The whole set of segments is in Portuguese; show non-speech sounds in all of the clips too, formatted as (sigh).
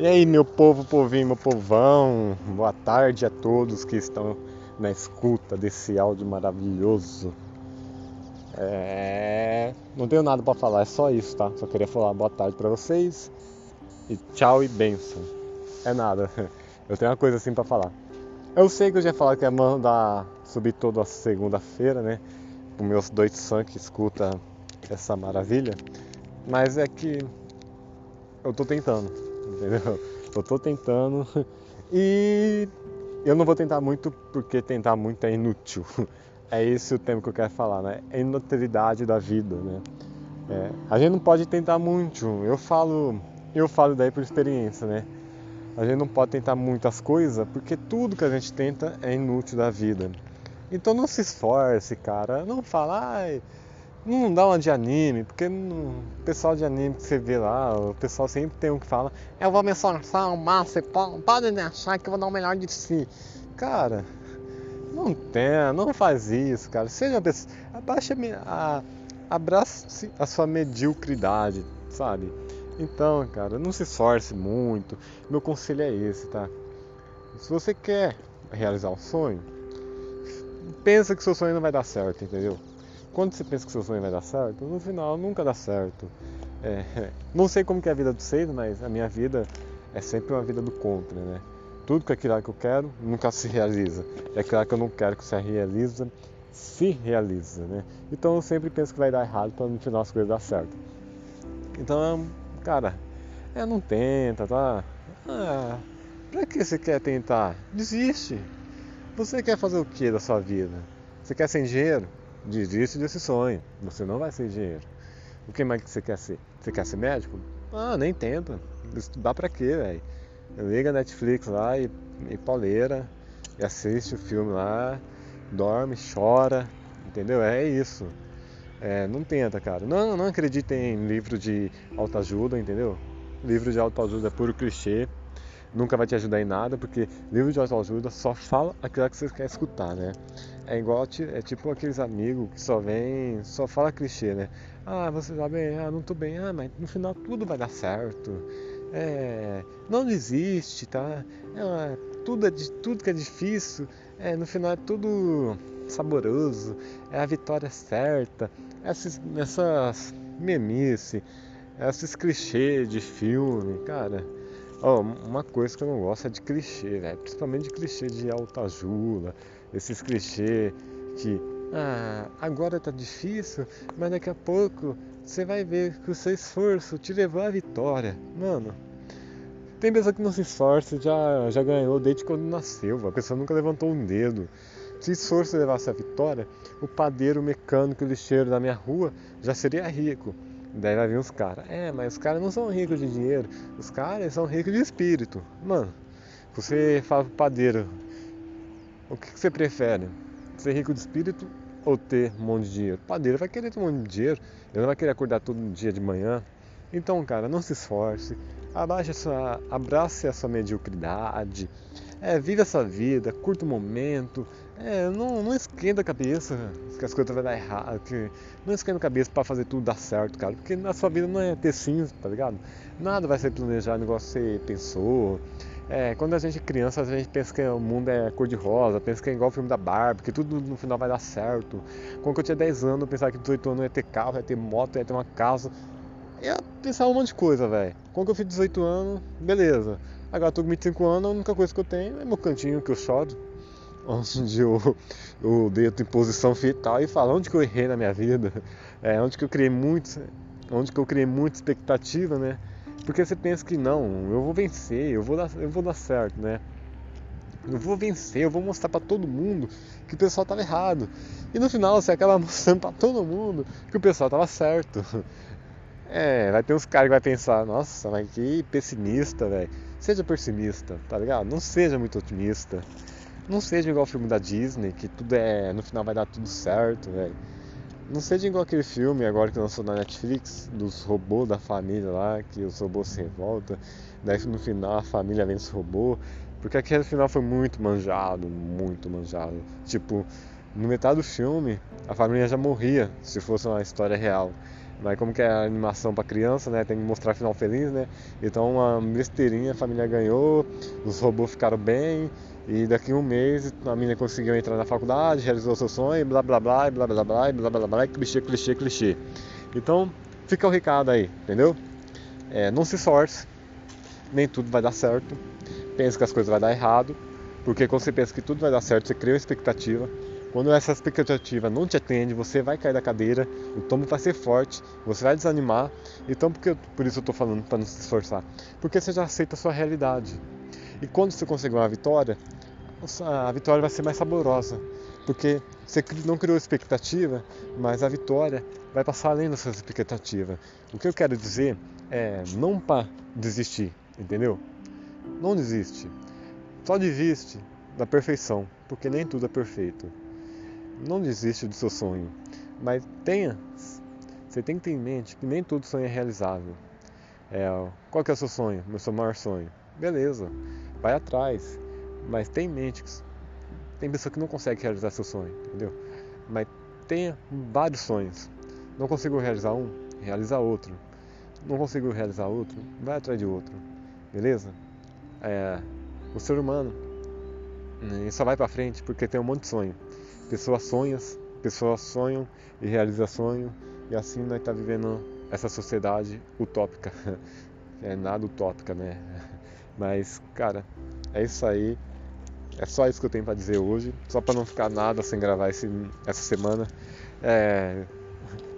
E aí, meu povo, povinho, meu povão, boa tarde a todos que estão na escuta desse áudio maravilhoso. É... Não tenho nada para falar, é só isso, tá? Só queria falar boa tarde para vocês e tchau e benção. É nada, (laughs) eu tenho uma coisa assim para falar. Eu sei que eu já falei que ia mandar subir toda segunda-feira, né? Os meus dois fãs que escuta essa maravilha, mas é que eu tô tentando entendeu? Eu tô tentando e eu não vou tentar muito porque tentar muito é inútil. É esse o tema que eu quero falar, né? É inutilidade da vida, né? É, a gente não pode tentar muito. Eu falo, eu falo daí por experiência, né? A gente não pode tentar muitas coisas porque tudo que a gente tenta é inútil da vida. Então não se esforce, cara. Não fala, ai, não dá uma de anime, porque o pessoal de anime que você vê lá, o pessoal sempre tem um que fala, eu vou me esforçar ao máximo, podem achar que eu vou dar o melhor de si. Cara, não tem, não faz isso, cara. Seja uma pessoa, abaixa a, abrace a sua mediocridade, sabe? Então, cara, não se esforce muito. Meu conselho é esse, tá? Se você quer realizar um sonho, pensa que seu sonho não vai dar certo, entendeu? Quando você pensa que seu sonho vai dar certo, no final nunca dá certo. É, (laughs) não sei como é a vida de vocês, mas a minha vida é sempre uma vida do contra, né? Tudo que é aquilo que eu quero nunca (laughs) se realiza. É aquilo que eu não quero que se realiza, se realiza, né? Então eu sempre penso que vai dar errado para no final as coisas dar certo. Então, cara, é, não tenta, tá? Ah, pra que você quer tentar? Desiste. Você quer fazer o que da sua vida? Você quer ser engenheiro? Desiste desse sonho. Você não vai ser engenheiro. O que mais que você quer ser? Você quer ser médico? Ah, nem tenta. Estudar pra quê, velho? Liga a Netflix lá e, e pauleira, e assiste o filme lá, dorme, chora, entendeu? É isso. É, não tenta, cara. Não, não acredite em livro de autoajuda, entendeu? Livro de autoajuda é puro clichê nunca vai te ajudar em nada, porque livro de autoajuda só fala aquilo que você quer escutar, né? É igual, é tipo aqueles amigos que só vem, só fala clichê, né? Ah, você tá bem? Ah, não tô bem. Ah, mas no final tudo vai dar certo. É, não desiste, tá? É, tudo, é, tudo que é difícil, é, no final é tudo saboroso, é a vitória certa. Essas, essas memice, esses clichês de filme, cara Oh, uma coisa que eu não gosto é de clichê, velho. Principalmente de clichê de autoajuda, esses clichês que ah, agora tá difícil, mas daqui a pouco você vai ver que o seu esforço te levou à vitória. Mano, tem pessoa que não se esforça já, já ganhou desde quando nasceu, a pessoa nunca levantou um dedo. Se esforço levasse a vitória, o padeiro, mecânico, lixeiro da minha rua já seria rico. Daí vai vir os caras. É, mas os caras não são ricos de dinheiro. Os caras são ricos de espírito. Mano, você fala pro padeiro, o que, que você prefere? Ser rico de espírito ou ter um monte de dinheiro? O padeiro vai querer ter um monte de dinheiro. Ele não vai querer acordar todo dia de manhã. Então, cara, não se esforce. Abaixe sua, abrace a sua mediocridade. É, vive a sua vida, curta o momento. É, não, não esquenta a cabeça que as coisas vão dar errado. Que não esquenta a cabeça para fazer tudo dar certo, cara. Porque na sua vida não é ter cinza, tá ligado? Nada vai ser planejado igual você pensou. É, quando a gente é criança, a gente pensa que o mundo é cor-de-rosa, pensa que é igual o filme da Barbie, que tudo no final vai dar certo. Quando eu tinha 10 anos, eu pensava que 18 anos ia ter carro, ia ter moto, ia ter uma casa. Ia pensar um monte de coisa, velho. Quando eu fiz 18 anos, beleza. Agora eu tô com 25 anos, a única coisa que eu tenho é meu cantinho que eu choro. (laughs) Onde eu, eu deito em posição fetal e falo onde que eu errei na minha vida. (laughs) É, onde que eu criei muito. Onde que eu criei muita expectativa, né? Porque você pensa que não, eu vou vencer, eu vou dar, eu vou dar certo, né? Eu vou vencer, eu vou mostrar para todo mundo que o pessoal estava errado. E no final você acaba (laughs) mostrando para todo mundo que o pessoal estava certo. É, vai ter uns caras que vai pensar, nossa, mas que pessimista, velho. Seja pessimista, tá ligado? Não seja muito otimista. Não seja igual o filme da Disney, que tudo é. No final vai dar tudo certo, velho. Não seja igual aquele filme agora que lançou na Netflix, dos robôs da família lá, que os robôs se revoltam, daí no final a família vence o robô. Porque aquele final foi muito manjado, muito manjado. Tipo, no metade do filme, a família já morria se fosse uma história real. Mas como que é a animação para criança, né? Tem que mostrar final feliz, né? Então uma besteirinha, a família ganhou, os robôs ficaram bem, e daqui a um mês a menina conseguiu entrar na faculdade, realizou seu sonho, blá blá blá, blá blá blá, blá blá blá, clichê, clichê, clichê. Então, fica o recado aí, entendeu? É, não se esforce, nem tudo vai dar certo. Pense que as coisas vão dar errado, porque quando você pensa que tudo vai dar certo, você cria uma expectativa. Quando essa expectativa não te atende, você vai cair da cadeira, o tombo vai ser forte, você vai desanimar. Então, por isso eu estou falando para não se esforçar? Porque você já aceita a sua realidade. E quando você conseguir uma vitória, a vitória vai ser mais saborosa, porque você não criou expectativa, mas a vitória vai passar além das suas expectativas. O que eu quero dizer é não para desistir, entendeu? Não desiste. Só desiste da perfeição, porque nem tudo é perfeito. Não desiste do seu sonho, mas tenha, você tem que ter em mente que nem todo sonho é realizável. É, qual que é o seu sonho? Meu seu maior sonho? Beleza, vai atrás, mas tem em mente tem pessoa que não consegue realizar seu sonho, entendeu? Mas tenha vários sonhos. Não consigo realizar um, realiza outro. Não consigo realizar outro, vai atrás de outro, beleza? É, o ser humano ele só vai para frente porque tem um monte de sonho. Pessoas sonham, pessoas sonham e realizam sonho e assim nós tá vivendo essa sociedade utópica. (laughs) É nada utópica, né? (laughs) Mas, cara, é isso aí. É só isso que eu tenho para dizer hoje. Só para não ficar nada sem gravar esse, essa semana. É,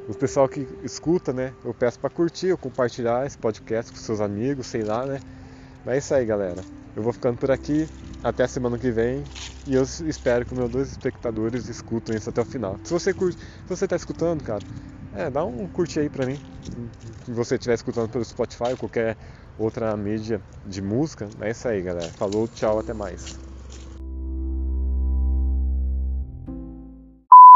o pessoal que escuta, né? Eu peço para curtir ou compartilhar esse podcast com seus amigos, sei lá, né? Mas é isso aí, galera. Eu vou ficando por aqui. Até a semana que vem. E eu espero que meus dois espectadores escutem isso até o final. Se você curte, se você tá escutando, cara, é, dá um curte aí pra mim. Se você estiver escutando pelo Spotify ou qualquer outra mídia de música. É isso aí, galera. Falou, tchau, até mais.